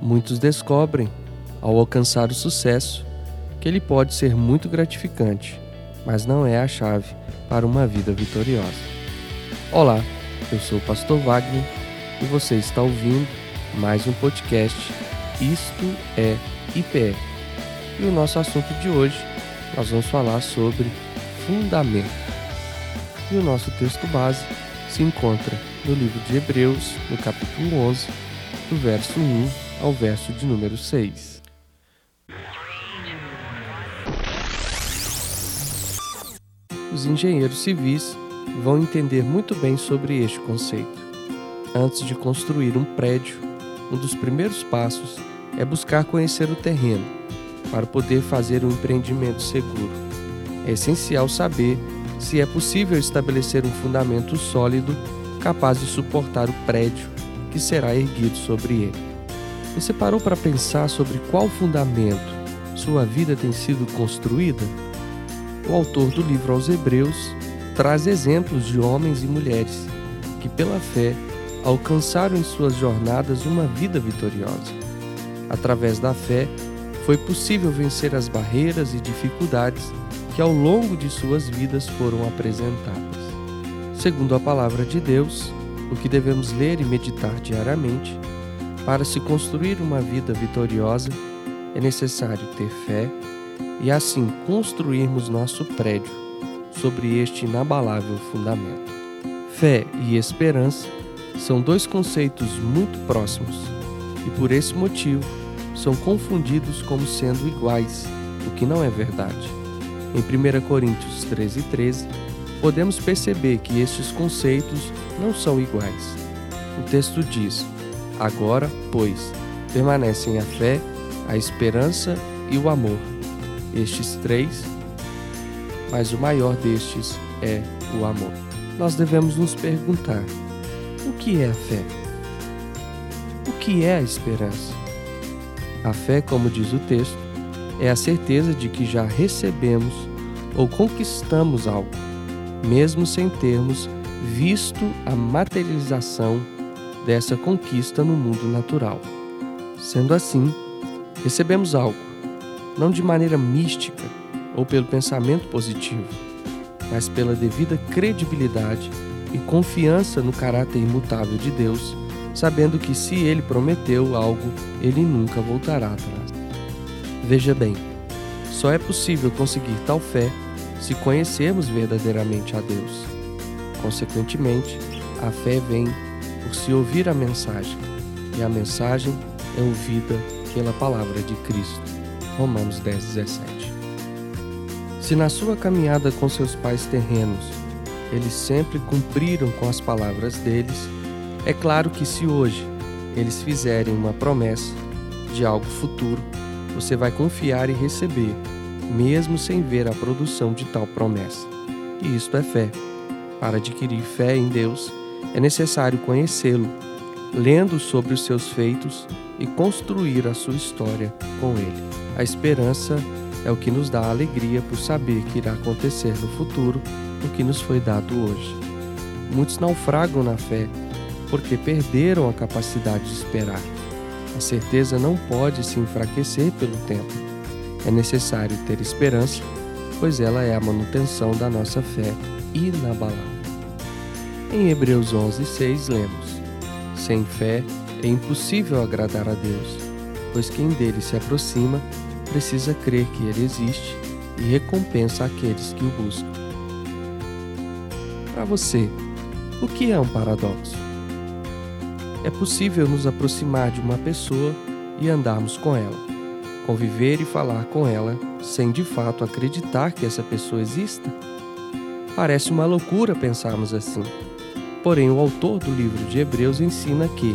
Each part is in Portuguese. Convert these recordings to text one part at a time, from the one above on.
Muitos descobrem, ao alcançar o sucesso, que ele pode ser muito gratificante, mas não é a chave para uma vida vitoriosa. Olá, eu sou o Pastor Wagner e você está ouvindo mais um podcast Isto é IPE. E o nosso assunto de hoje, nós vamos falar sobre fundamento. E o nosso texto base se encontra no livro de Hebreus, no capítulo 11, do verso 1 ao verso de número 6. Os engenheiros civis vão entender muito bem sobre este conceito. Antes de construir um prédio, um dos primeiros passos é buscar conhecer o terreno para poder fazer um empreendimento seguro. É essencial saber se é possível estabelecer um fundamento sólido capaz de suportar o prédio que será erguido sobre ele. Você parou para pensar sobre qual fundamento sua vida tem sido construída? O autor do livro aos Hebreus traz exemplos de homens e mulheres que, pela fé, alcançaram em suas jornadas uma vida vitoriosa. Através da fé, foi possível vencer as barreiras e dificuldades que ao longo de suas vidas foram apresentadas. Segundo a palavra de Deus, o que devemos ler e meditar diariamente, para se construir uma vida vitoriosa, é necessário ter fé e assim construirmos nosso prédio sobre este inabalável fundamento. Fé e esperança são dois conceitos muito próximos e por esse motivo são confundidos como sendo iguais, o que não é verdade. Em 1 Coríntios 13, 13, podemos perceber que estes conceitos não são iguais. O texto diz: Agora, pois, permanecem a fé, a esperança e o amor. Estes três, mas o maior destes é o amor. Nós devemos nos perguntar: o que é a fé? O que é a esperança? A fé, como diz o texto, é a certeza de que já recebemos ou conquistamos algo, mesmo sem termos visto a materialização dessa conquista no mundo natural. Sendo assim, recebemos algo, não de maneira mística ou pelo pensamento positivo, mas pela devida credibilidade e confiança no caráter imutável de Deus, sabendo que se ele prometeu algo, ele nunca voltará atrás. Veja bem, só é possível conseguir tal fé se conhecermos verdadeiramente a Deus. Consequentemente, a fé vem por se ouvir a mensagem, e a mensagem é ouvida pela palavra de Cristo. Romanos 10, 17. Se na sua caminhada com seus pais terrenos, eles sempre cumpriram com as palavras deles, é claro que se hoje eles fizerem uma promessa de algo futuro, você vai confiar e receber, mesmo sem ver a produção de tal promessa. E isto é fé. Para adquirir fé em Deus, é necessário conhecê-lo, lendo sobre os seus feitos e construir a sua história com ele. A esperança é o que nos dá a alegria por saber que irá acontecer no futuro o que nos foi dado hoje. Muitos naufragam na fé porque perderam a capacidade de esperar. A certeza não pode se enfraquecer pelo tempo. É necessário ter esperança, pois ela é a manutenção da nossa fé inabalável. Em Hebreus 11, 6 lemos: Sem fé é impossível agradar a Deus, pois quem dele se aproxima precisa crer que ele existe e recompensa aqueles que o buscam. Para você, o que é um paradoxo? É possível nos aproximar de uma pessoa e andarmos com ela, conviver e falar com ela sem de fato acreditar que essa pessoa exista? Parece uma loucura pensarmos assim. Porém, o autor do livro de Hebreus ensina que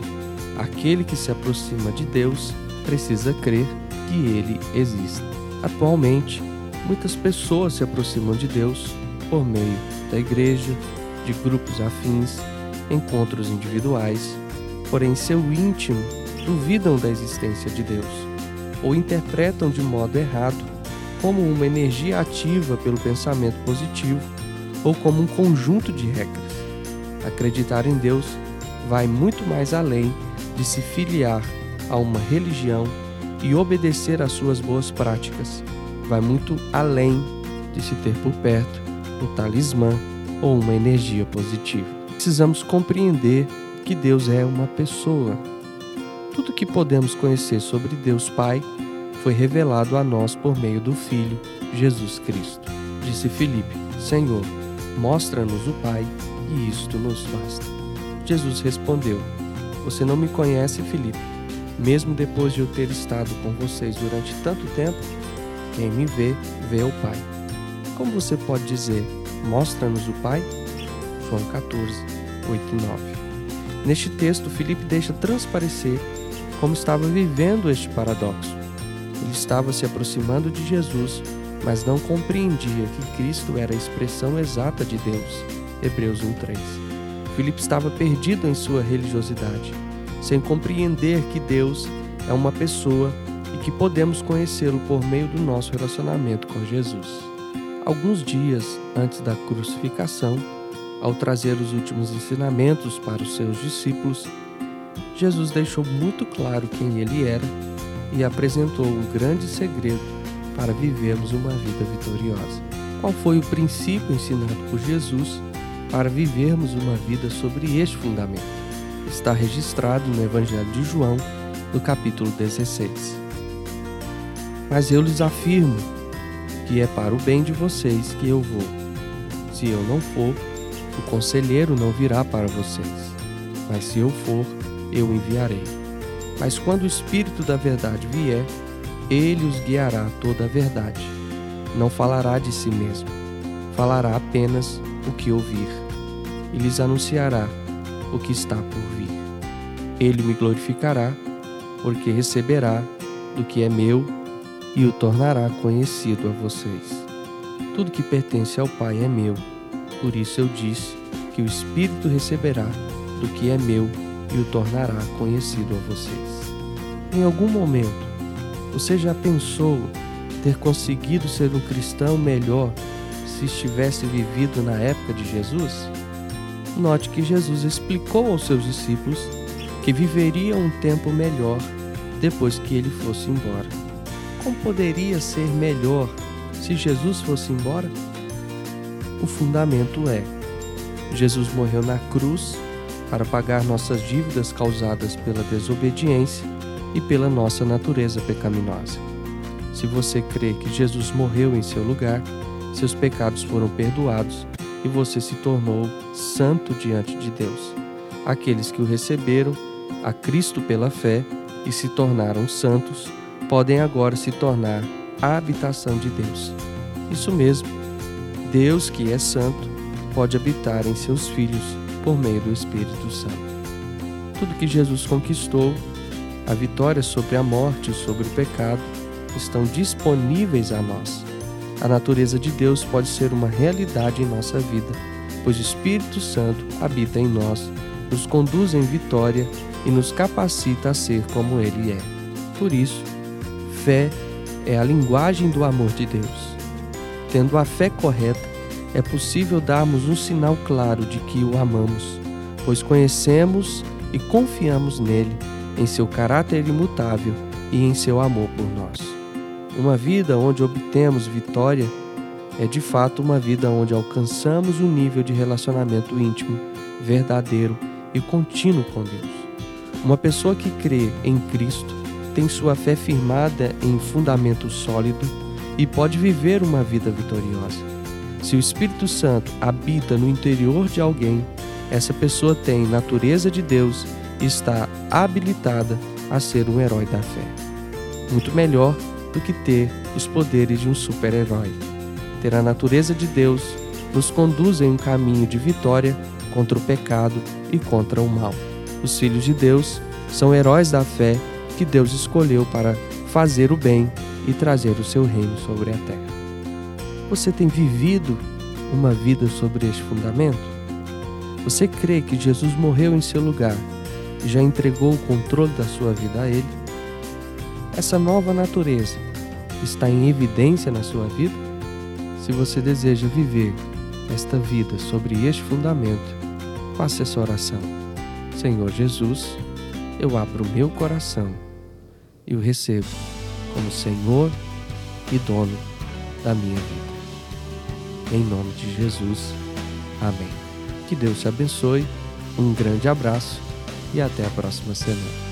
aquele que se aproxima de Deus precisa crer que ele existe. Atualmente, muitas pessoas se aproximam de Deus por meio da igreja, de grupos afins, encontros individuais, porém, seu íntimo duvidam da existência de Deus ou interpretam de modo errado como uma energia ativa pelo pensamento positivo ou como um conjunto de regras. Acreditar em Deus vai muito mais além de se filiar a uma religião e obedecer às suas boas práticas. Vai muito além de se ter por perto um talismã ou uma energia positiva. Precisamos compreender que Deus é uma pessoa. Tudo que podemos conhecer sobre Deus Pai foi revelado a nós por meio do Filho, Jesus Cristo. Disse Filipe: Senhor, mostra-nos o Pai, e isto nos basta. Jesus respondeu: Você não me conhece, Filipe, mesmo depois de eu ter estado com vocês durante tanto tempo? Quem me vê, vê o Pai. Como você pode dizer: Mostra-nos o Pai? João 14, 8 e 9. Neste texto, Filipe deixa transparecer como estava vivendo este paradoxo. Ele estava se aproximando de Jesus, mas não compreendia que Cristo era a expressão exata de Deus. Hebreus 1:3. Filipe estava perdido em sua religiosidade, sem compreender que Deus é uma pessoa e que podemos conhecê-lo por meio do nosso relacionamento com Jesus. Alguns dias antes da crucificação, ao trazer os últimos ensinamentos para os seus discípulos, Jesus deixou muito claro quem ele era e apresentou um grande segredo para vivermos uma vida vitoriosa. Qual foi o princípio ensinado por Jesus para vivermos uma vida sobre este fundamento? Está registrado no Evangelho de João, no capítulo 16. Mas eu lhes afirmo que é para o bem de vocês que eu vou. Se eu não for, o conselheiro não virá para vocês. Mas se eu for, eu enviarei. Mas quando o Espírito da Verdade vier, ele os guiará a toda a verdade. Não falará de si mesmo, falará apenas o que ouvir, e lhes anunciará o que está por vir. Ele me glorificará, porque receberá do que é meu e o tornará conhecido a vocês. Tudo que pertence ao Pai é meu, por isso eu disse que o Espírito receberá do que é meu e o tornará conhecido a vocês. Em algum momento, você já pensou ter conseguido ser um cristão melhor se estivesse vivido na época de Jesus? Note que Jesus explicou aos seus discípulos que viveria um tempo melhor depois que ele fosse embora. Como poderia ser melhor se Jesus fosse embora? O fundamento é: Jesus morreu na cruz para pagar nossas dívidas causadas pela desobediência e pela nossa natureza pecaminosa. Se você crê que Jesus morreu em seu lugar, seus pecados foram perdoados e você se tornou santo diante de Deus. Aqueles que o receberam a Cristo pela fé e se tornaram santos podem agora se tornar a habitação de Deus. Isso mesmo, Deus que é santo pode habitar em seus filhos por meio do Espírito Santo. Tudo que Jesus conquistou, a vitória sobre a morte e sobre o pecado, estão disponíveis a nós. A natureza de Deus pode ser uma realidade em nossa vida, pois o Espírito Santo habita em nós, nos conduz em vitória e nos capacita a ser como Ele é. Por isso, fé é a linguagem do amor de Deus. Tendo a fé correta, é possível darmos um sinal claro de que o amamos, pois conhecemos e confiamos nele, em seu caráter imutável e em seu amor por nós. Uma vida onde obtemos vitória é de fato uma vida onde alcançamos um nível de relacionamento íntimo, verdadeiro e contínuo com Deus. Uma pessoa que crê em Cristo tem sua fé firmada em fundamento sólido e pode viver uma vida vitoriosa. Se o Espírito Santo habita no interior de alguém, essa pessoa tem natureza de Deus e está habilitada a ser um herói da fé. Muito melhor do que ter os poderes de um super-herói. Ter a natureza de Deus nos conduz em um caminho de vitória contra o pecado e contra o mal. Os filhos de Deus são heróis da fé que Deus escolheu para fazer o bem e trazer o seu reino sobre a terra. Você tem vivido uma vida sobre este fundamento? Você crê que Jesus morreu em seu lugar e já entregou o controle da sua vida a Ele? Essa nova natureza está em evidência na sua vida? Se você deseja viver esta vida sobre este fundamento, faça essa oração. Senhor Jesus, eu abro meu coração e o recebo como Senhor e dono da minha vida. Em nome de Jesus. Amém. Que Deus te abençoe. Um grande abraço e até a próxima semana.